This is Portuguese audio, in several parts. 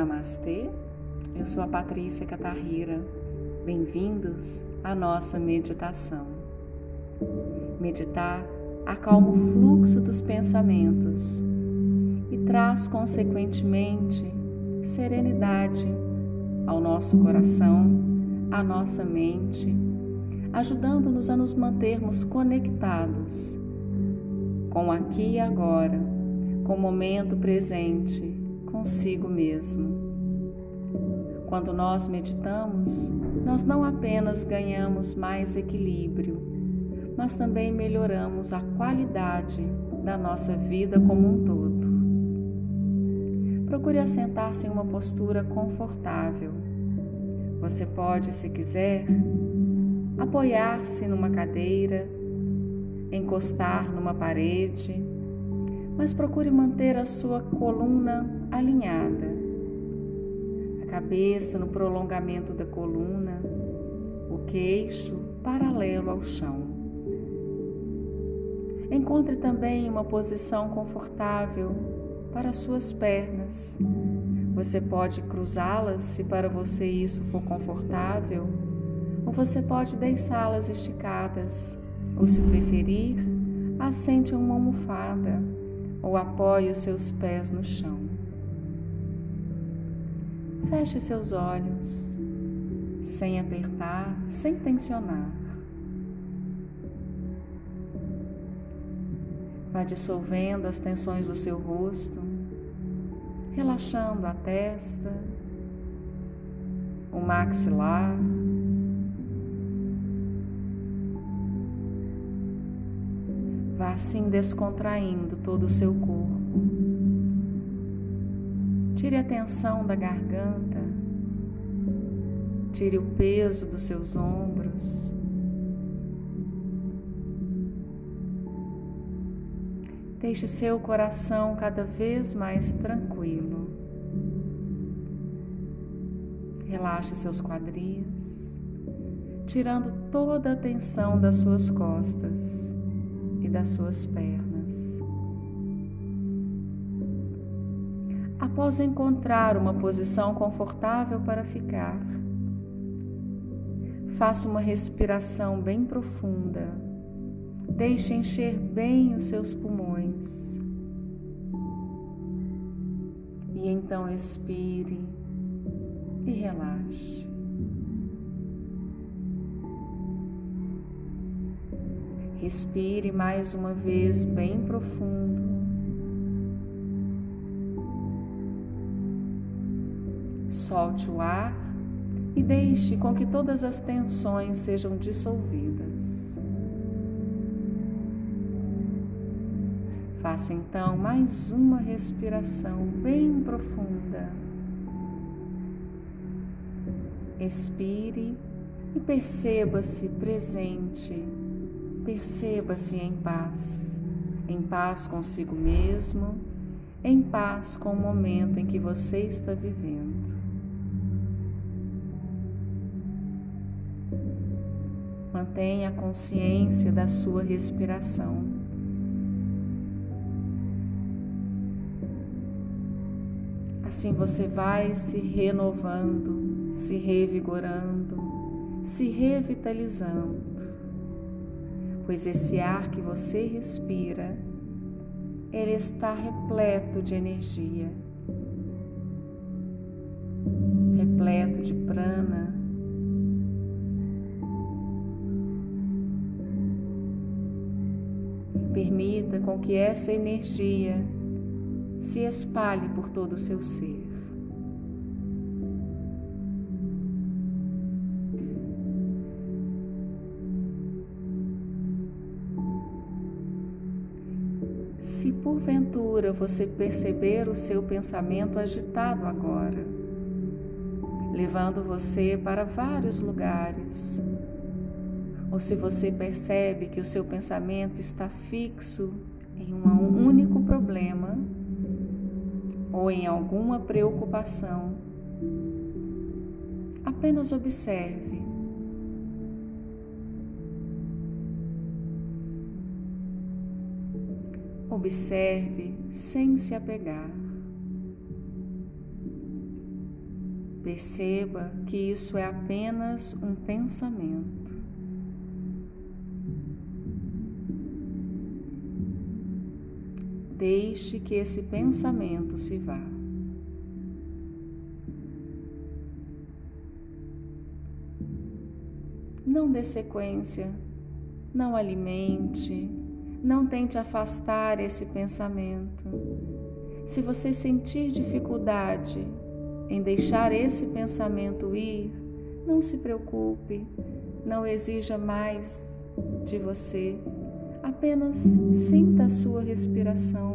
Namastê, eu sou a Patrícia Catarrira. Bem-vindos à nossa meditação. Meditar acalma o fluxo dos pensamentos e traz, consequentemente, serenidade ao nosso coração, à nossa mente, ajudando-nos a nos mantermos conectados com aqui e agora, com o momento presente consigo mesmo. Quando nós meditamos, nós não apenas ganhamos mais equilíbrio, mas também melhoramos a qualidade da nossa vida como um todo. Procure assentar-se em uma postura confortável. Você pode, se quiser, apoiar-se numa cadeira, encostar numa parede mas procure manter a sua coluna alinhada, a cabeça no prolongamento da coluna, o queixo paralelo ao chão. Encontre também uma posição confortável para suas pernas. Você pode cruzá-las se para você isso for confortável, ou você pode deixá-las esticadas, ou se preferir, assente uma almofada ou apoie os seus pés no chão. Feche seus olhos, sem apertar, sem tensionar. Vá dissolvendo as tensões do seu rosto, relaxando a testa, o maxilar, assim descontraindo todo o seu corpo. Tire a tensão da garganta. Tire o peso dos seus ombros. Deixe seu coração cada vez mais tranquilo. Relaxe seus quadris, tirando toda a tensão das suas costas das suas pernas. Após encontrar uma posição confortável para ficar, faça uma respiração bem profunda. Deixe encher bem os seus pulmões. E então expire e relaxe. Respire mais uma vez bem profundo. Solte o ar e deixe com que todas as tensões sejam dissolvidas. Faça então mais uma respiração bem profunda. Expire e perceba-se presente Perceba-se em paz, em paz consigo mesmo, em paz com o momento em que você está vivendo. Mantenha a consciência da sua respiração. Assim você vai se renovando, se revigorando, se revitalizando pois esse ar que você respira, ele está repleto de energia, repleto de prana. Permita com que essa energia se espalhe por todo o seu ser. Você perceber o seu pensamento agitado agora, levando você para vários lugares, ou se você percebe que o seu pensamento está fixo em um único problema ou em alguma preocupação, apenas observe Observe sem se apegar. Perceba que isso é apenas um pensamento. Deixe que esse pensamento se vá. Não dê sequência, não alimente, não tente afastar esse pensamento. Se você sentir dificuldade em deixar esse pensamento ir, não se preocupe, não exija mais de você. Apenas sinta a sua respiração.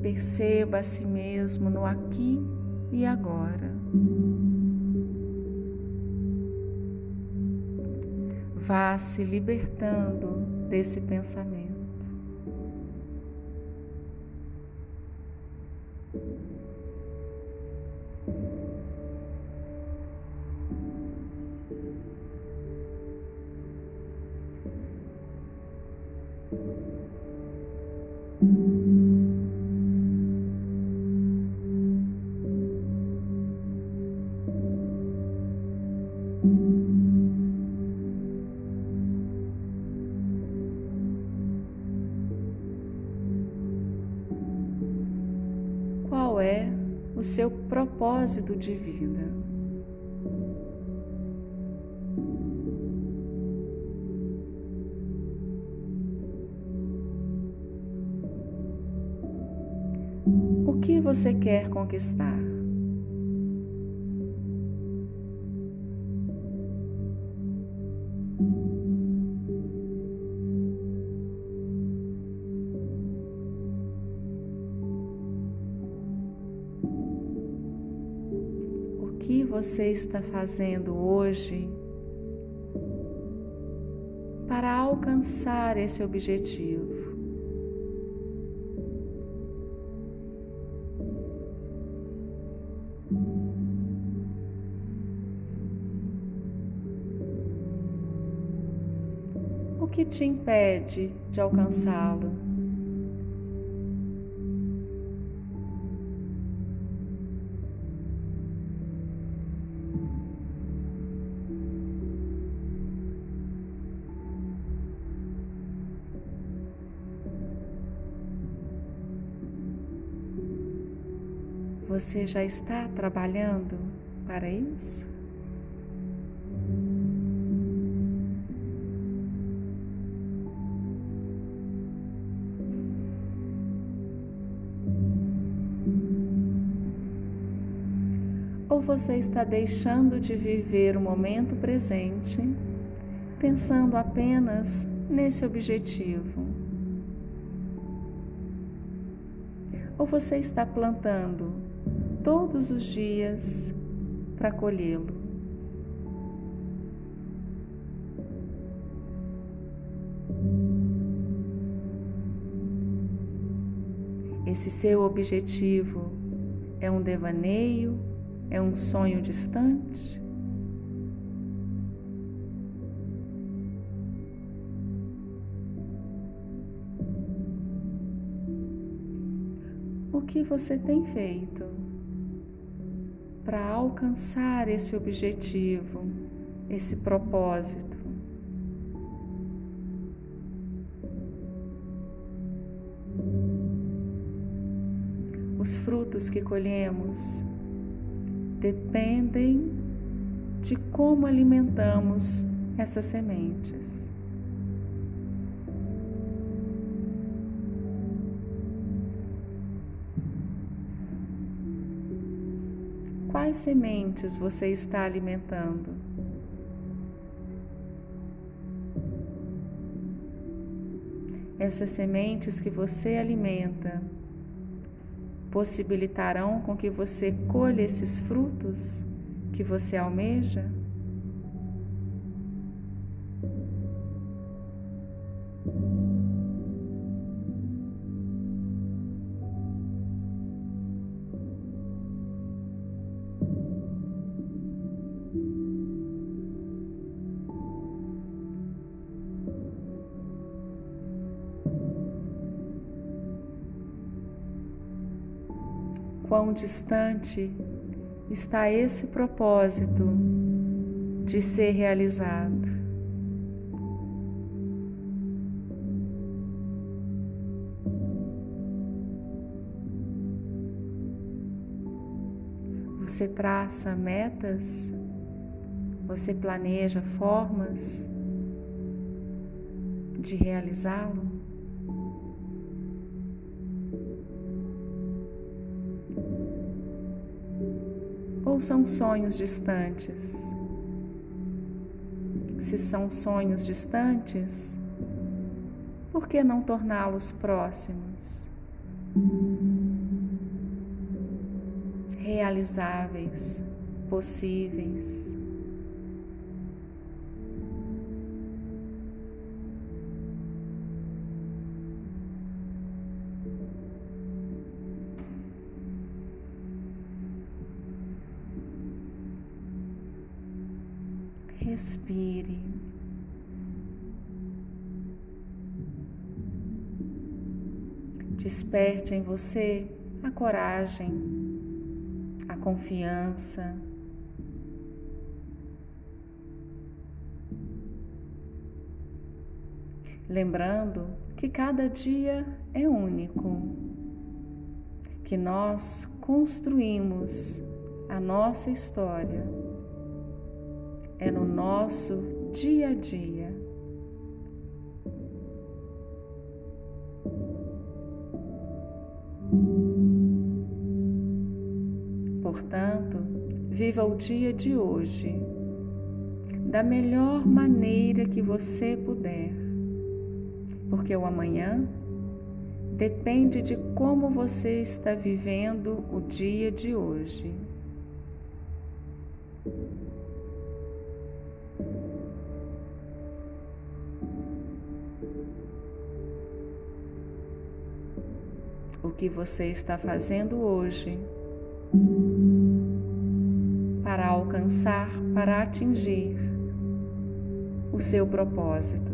Perceba a si mesmo no aqui e agora. Vá se libertando desse pensamento. Qual é o seu propósito de vida? O que você quer conquistar? Que você está fazendo hoje para alcançar esse objetivo? O que te impede de alcançá-lo? Você já está trabalhando para isso? Ou você está deixando de viver o momento presente, pensando apenas nesse objetivo? Ou você está plantando todos os dias para colhê-lo? Esse seu objetivo é um devaneio é um sonho distante? O que você tem feito para alcançar esse objetivo, esse propósito? Os frutos que colhemos dependem de como alimentamos essas sementes. Quais sementes você está alimentando? Essas sementes que você alimenta possibilitarão com que você colha esses frutos que você almeja? Quão distante está esse propósito de ser realizado. Você traça metas, você planeja formas de realizá-lo. Ou são sonhos distantes? Se são sonhos distantes, por que não torná-los próximos? realizáveis, possíveis. Respire. Desperte em você a coragem a confiança. Lembrando que cada dia é único, que nós construímos a nossa história, é no nosso dia a dia. Portanto, viva o dia de hoje da melhor maneira que você puder, porque o amanhã depende de como você está vivendo o dia de hoje. Que você está fazendo hoje para alcançar, para atingir o seu propósito.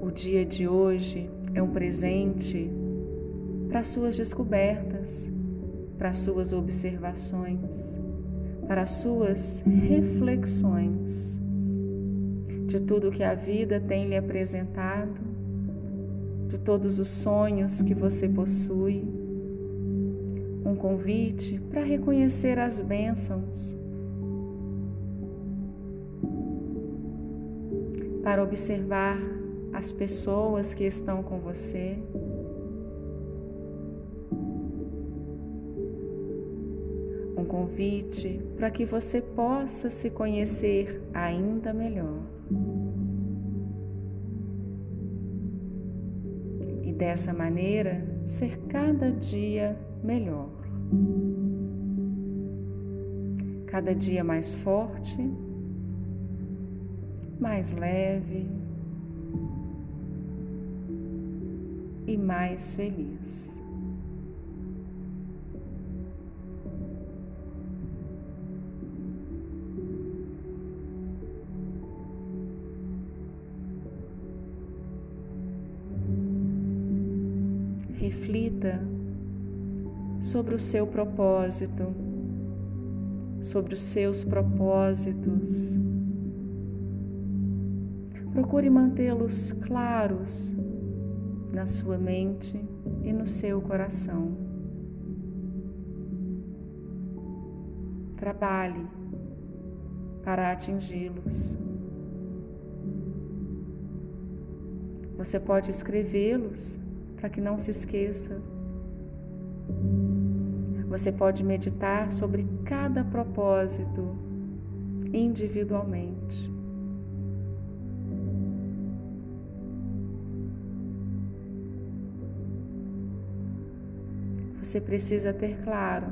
O dia de hoje é um presente para suas descobertas, para suas observações, para suas reflexões de tudo que a vida tem lhe apresentado, de todos os sonhos que você possui. Um convite para reconhecer as bênçãos, para observar as pessoas que estão com você. Convite para que você possa se conhecer ainda melhor. E dessa maneira ser cada dia melhor. Cada dia mais forte, mais leve e mais feliz. Sobre o seu propósito, sobre os seus propósitos. Procure mantê-los claros na sua mente e no seu coração. Trabalhe para atingi-los. Você pode escrevê-los para que não se esqueça. Você pode meditar sobre cada propósito individualmente. Você precisa ter claro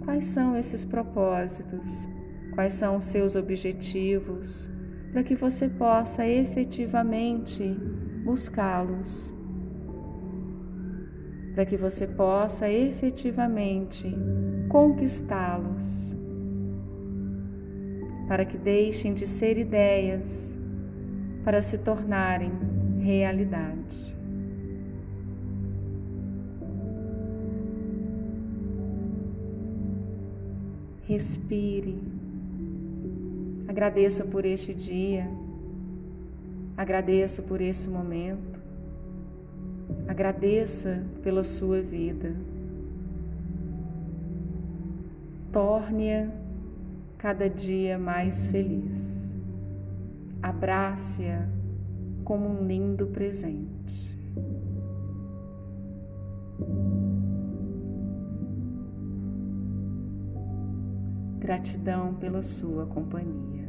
quais são esses propósitos, quais são os seus objetivos, para que você possa efetivamente buscá-los, para que você possa efetivamente conquistá-los, para que deixem de ser ideias para se tornarem realidade. Respire, agradeça por este dia, agradeça por esse momento, agradeça pela sua vida. Torne-a cada dia mais feliz. Abrace-a como um lindo presente. Gratidão pela sua companhia.